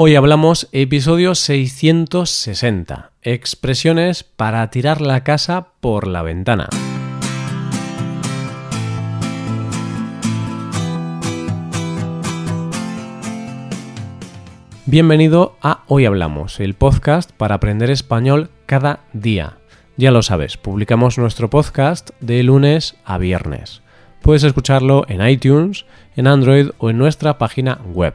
Hoy hablamos episodio 660, expresiones para tirar la casa por la ventana. Bienvenido a Hoy Hablamos, el podcast para aprender español cada día. Ya lo sabes, publicamos nuestro podcast de lunes a viernes. Puedes escucharlo en iTunes, en Android o en nuestra página web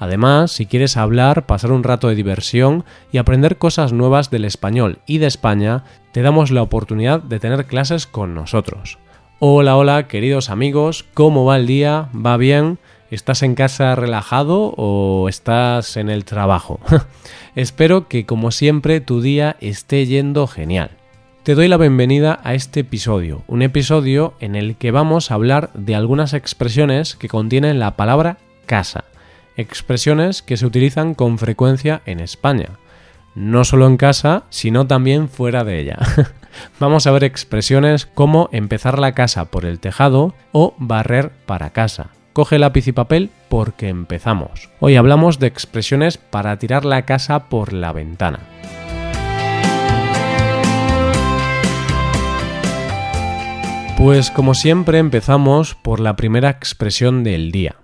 Además, si quieres hablar, pasar un rato de diversión y aprender cosas nuevas del español y de España, te damos la oportunidad de tener clases con nosotros. Hola, hola, queridos amigos, ¿cómo va el día? ¿Va bien? ¿Estás en casa relajado o estás en el trabajo? Espero que, como siempre, tu día esté yendo genial. Te doy la bienvenida a este episodio, un episodio en el que vamos a hablar de algunas expresiones que contienen la palabra casa expresiones que se utilizan con frecuencia en España. No solo en casa, sino también fuera de ella. Vamos a ver expresiones como empezar la casa por el tejado o barrer para casa. Coge lápiz y papel porque empezamos. Hoy hablamos de expresiones para tirar la casa por la ventana. Pues como siempre empezamos por la primera expresión del día.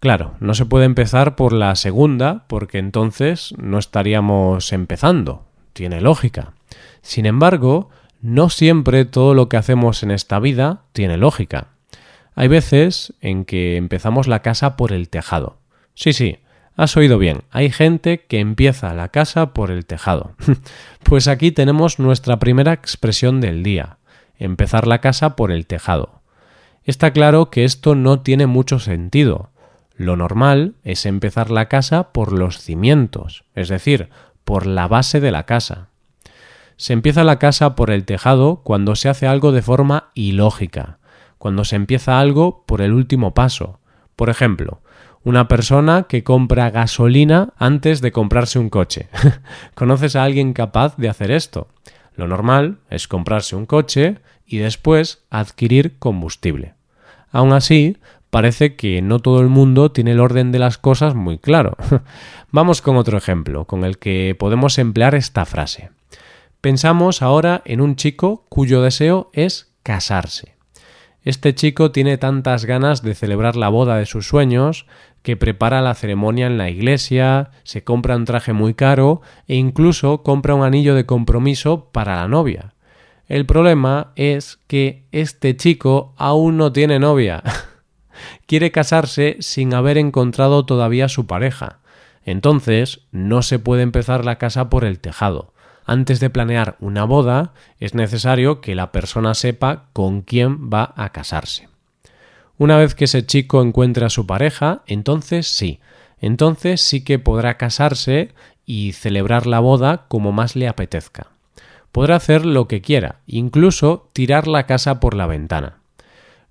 Claro, no se puede empezar por la segunda porque entonces no estaríamos empezando. Tiene lógica. Sin embargo, no siempre todo lo que hacemos en esta vida tiene lógica. Hay veces en que empezamos la casa por el tejado. Sí, sí, has oído bien. Hay gente que empieza la casa por el tejado. pues aquí tenemos nuestra primera expresión del día. Empezar la casa por el tejado. Está claro que esto no tiene mucho sentido lo normal es empezar la casa por los cimientos, es decir, por la base de la casa. Se empieza la casa por el tejado cuando se hace algo de forma ilógica, cuando se empieza algo por el último paso. Por ejemplo, una persona que compra gasolina antes de comprarse un coche. ¿Conoces a alguien capaz de hacer esto? Lo normal es comprarse un coche y después adquirir combustible. Aún así, parece que no todo el mundo tiene el orden de las cosas muy claro. Vamos con otro ejemplo, con el que podemos emplear esta frase. Pensamos ahora en un chico cuyo deseo es casarse. Este chico tiene tantas ganas de celebrar la boda de sus sueños que prepara la ceremonia en la iglesia, se compra un traje muy caro e incluso compra un anillo de compromiso para la novia. El problema es que este chico aún no tiene novia. quiere casarse sin haber encontrado todavía su pareja. Entonces, no se puede empezar la casa por el tejado. Antes de planear una boda, es necesario que la persona sepa con quién va a casarse. Una vez que ese chico encuentre a su pareja, entonces sí, entonces sí que podrá casarse y celebrar la boda como más le apetezca. Podrá hacer lo que quiera, incluso tirar la casa por la ventana.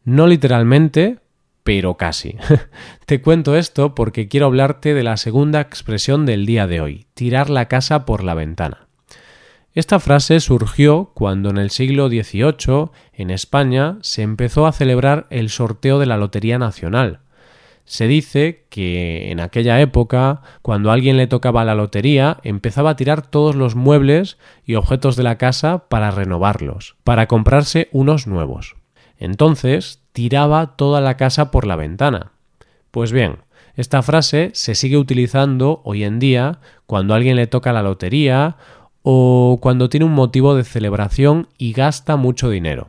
No literalmente, pero casi. Te cuento esto porque quiero hablarte de la segunda expresión del día de hoy, tirar la casa por la ventana. Esta frase surgió cuando en el siglo XVIII en España se empezó a celebrar el sorteo de la Lotería Nacional. Se dice que en aquella época, cuando alguien le tocaba la lotería, empezaba a tirar todos los muebles y objetos de la casa para renovarlos, para comprarse unos nuevos. Entonces tiraba toda la casa por la ventana. Pues bien, esta frase se sigue utilizando hoy en día cuando alguien le toca la lotería o cuando tiene un motivo de celebración y gasta mucho dinero.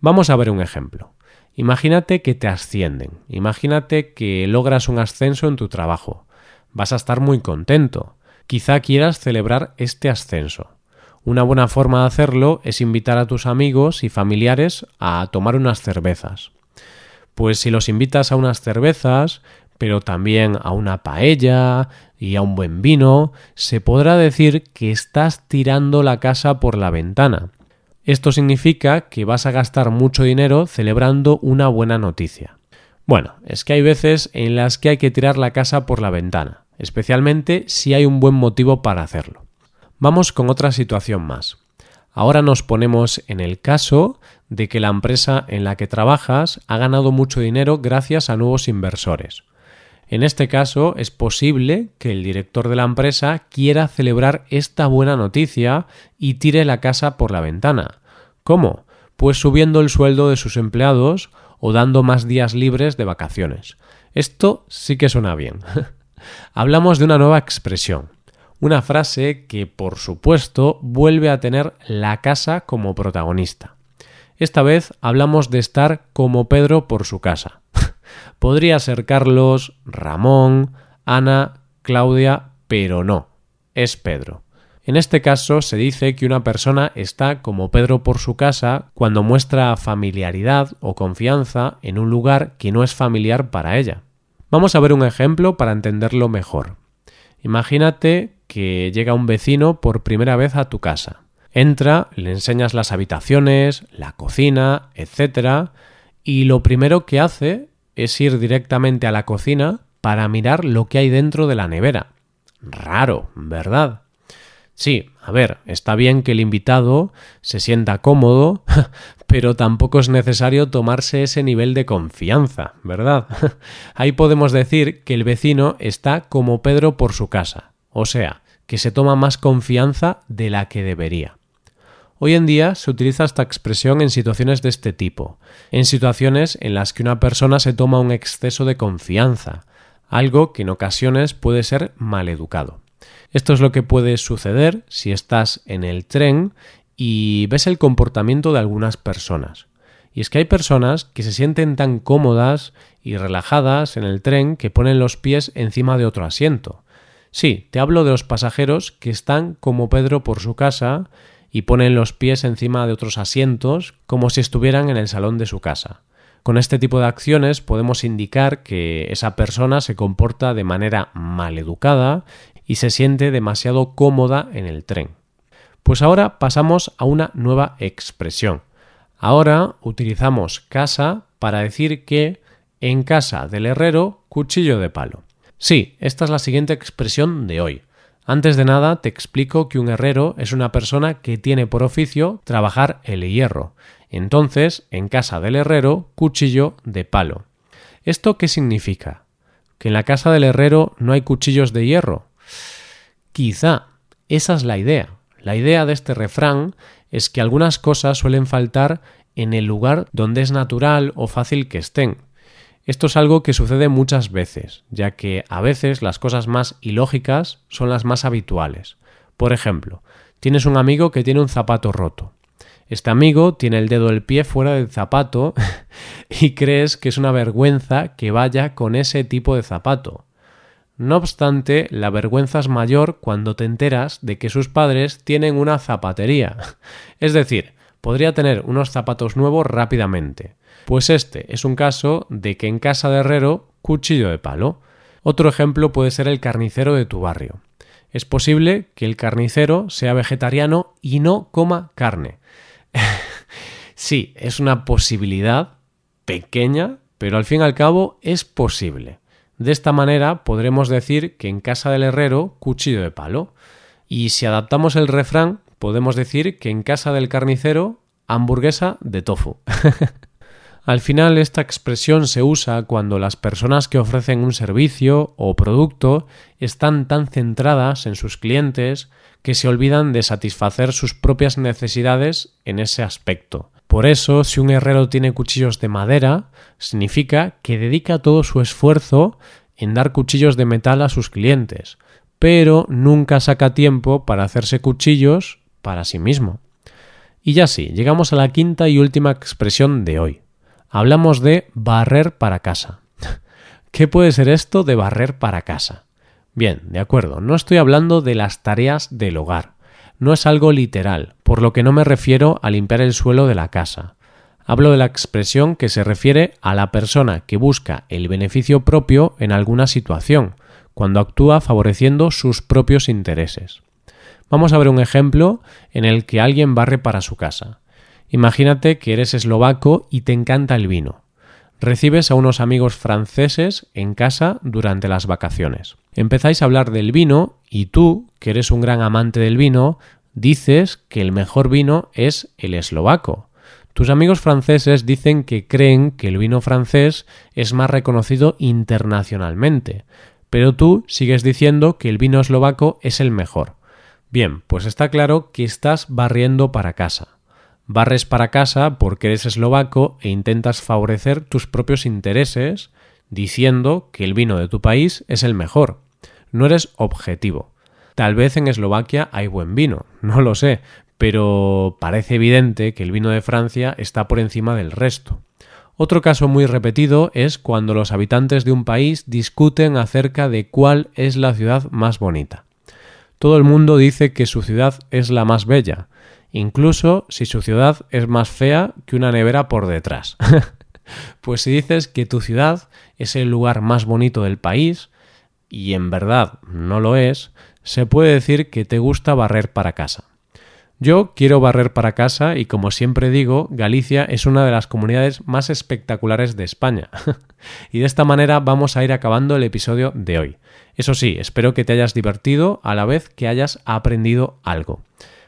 Vamos a ver un ejemplo. Imagínate que te ascienden, imagínate que logras un ascenso en tu trabajo. Vas a estar muy contento. Quizá quieras celebrar este ascenso. Una buena forma de hacerlo es invitar a tus amigos y familiares a tomar unas cervezas. Pues si los invitas a unas cervezas, pero también a una paella y a un buen vino, se podrá decir que estás tirando la casa por la ventana. Esto significa que vas a gastar mucho dinero celebrando una buena noticia. Bueno, es que hay veces en las que hay que tirar la casa por la ventana, especialmente si hay un buen motivo para hacerlo. Vamos con otra situación más. Ahora nos ponemos en el caso de que la empresa en la que trabajas ha ganado mucho dinero gracias a nuevos inversores. En este caso, es posible que el director de la empresa quiera celebrar esta buena noticia y tire la casa por la ventana. ¿Cómo? Pues subiendo el sueldo de sus empleados o dando más días libres de vacaciones. Esto sí que suena bien. Hablamos de una nueva expresión, una frase que, por supuesto, vuelve a tener la casa como protagonista. Esta vez hablamos de estar como Pedro por su casa. Podría ser Carlos, Ramón, Ana, Claudia, pero no, es Pedro. En este caso se dice que una persona está como Pedro por su casa cuando muestra familiaridad o confianza en un lugar que no es familiar para ella. Vamos a ver un ejemplo para entenderlo mejor. Imagínate que llega un vecino por primera vez a tu casa. Entra, le enseñas las habitaciones, la cocina, etc. Y lo primero que hace es ir directamente a la cocina para mirar lo que hay dentro de la nevera. Raro, ¿verdad? Sí, a ver, está bien que el invitado se sienta cómodo, pero tampoco es necesario tomarse ese nivel de confianza, ¿verdad? Ahí podemos decir que el vecino está como Pedro por su casa, o sea, que se toma más confianza de la que debería. Hoy en día se utiliza esta expresión en situaciones de este tipo, en situaciones en las que una persona se toma un exceso de confianza, algo que en ocasiones puede ser maleducado. Esto es lo que puede suceder si estás en el tren y ves el comportamiento de algunas personas. Y es que hay personas que se sienten tan cómodas y relajadas en el tren que ponen los pies encima de otro asiento. Sí, te hablo de los pasajeros que están como Pedro por su casa y ponen los pies encima de otros asientos como si estuvieran en el salón de su casa. Con este tipo de acciones podemos indicar que esa persona se comporta de manera maleducada y se siente demasiado cómoda en el tren. Pues ahora pasamos a una nueva expresión. Ahora utilizamos casa para decir que en casa del herrero cuchillo de palo. Sí, esta es la siguiente expresión de hoy. Antes de nada, te explico que un herrero es una persona que tiene por oficio trabajar el hierro. Entonces, en casa del herrero, cuchillo de palo. ¿Esto qué significa? ¿Que en la casa del herrero no hay cuchillos de hierro? Quizá. Esa es la idea. La idea de este refrán es que algunas cosas suelen faltar en el lugar donde es natural o fácil que estén. Esto es algo que sucede muchas veces, ya que a veces las cosas más ilógicas son las más habituales. Por ejemplo, tienes un amigo que tiene un zapato roto. Este amigo tiene el dedo del pie fuera del zapato y crees que es una vergüenza que vaya con ese tipo de zapato. No obstante, la vergüenza es mayor cuando te enteras de que sus padres tienen una zapatería. Es decir, podría tener unos zapatos nuevos rápidamente. Pues este es un caso de que en casa de herrero, cuchillo de palo. Otro ejemplo puede ser el carnicero de tu barrio. Es posible que el carnicero sea vegetariano y no coma carne. sí, es una posibilidad pequeña, pero al fin y al cabo es posible. De esta manera podremos decir que en casa del herrero, cuchillo de palo. Y si adaptamos el refrán, podemos decir que en casa del carnicero, hamburguesa de tofu. Al final esta expresión se usa cuando las personas que ofrecen un servicio o producto están tan centradas en sus clientes que se olvidan de satisfacer sus propias necesidades en ese aspecto. Por eso, si un herrero tiene cuchillos de madera, significa que dedica todo su esfuerzo en dar cuchillos de metal a sus clientes, pero nunca saca tiempo para hacerse cuchillos para sí mismo. Y ya sí, llegamos a la quinta y última expresión de hoy hablamos de barrer para casa. ¿Qué puede ser esto de barrer para casa? Bien, de acuerdo, no estoy hablando de las tareas del hogar. No es algo literal, por lo que no me refiero a limpiar el suelo de la casa. Hablo de la expresión que se refiere a la persona que busca el beneficio propio en alguna situación, cuando actúa favoreciendo sus propios intereses. Vamos a ver un ejemplo en el que alguien barre para su casa. Imagínate que eres eslovaco y te encanta el vino. Recibes a unos amigos franceses en casa durante las vacaciones. Empezáis a hablar del vino y tú, que eres un gran amante del vino, dices que el mejor vino es el eslovaco. Tus amigos franceses dicen que creen que el vino francés es más reconocido internacionalmente, pero tú sigues diciendo que el vino eslovaco es el mejor. Bien, pues está claro que estás barriendo para casa. Barres para casa porque eres eslovaco e intentas favorecer tus propios intereses diciendo que el vino de tu país es el mejor. No eres objetivo. Tal vez en Eslovaquia hay buen vino, no lo sé, pero parece evidente que el vino de Francia está por encima del resto. Otro caso muy repetido es cuando los habitantes de un país discuten acerca de cuál es la ciudad más bonita. Todo el mundo dice que su ciudad es la más bella, incluso si su ciudad es más fea que una nevera por detrás. pues si dices que tu ciudad es el lugar más bonito del país, y en verdad no lo es, se puede decir que te gusta barrer para casa. Yo quiero barrer para casa y como siempre digo, Galicia es una de las comunidades más espectaculares de España. y de esta manera vamos a ir acabando el episodio de hoy. Eso sí, espero que te hayas divertido a la vez que hayas aprendido algo.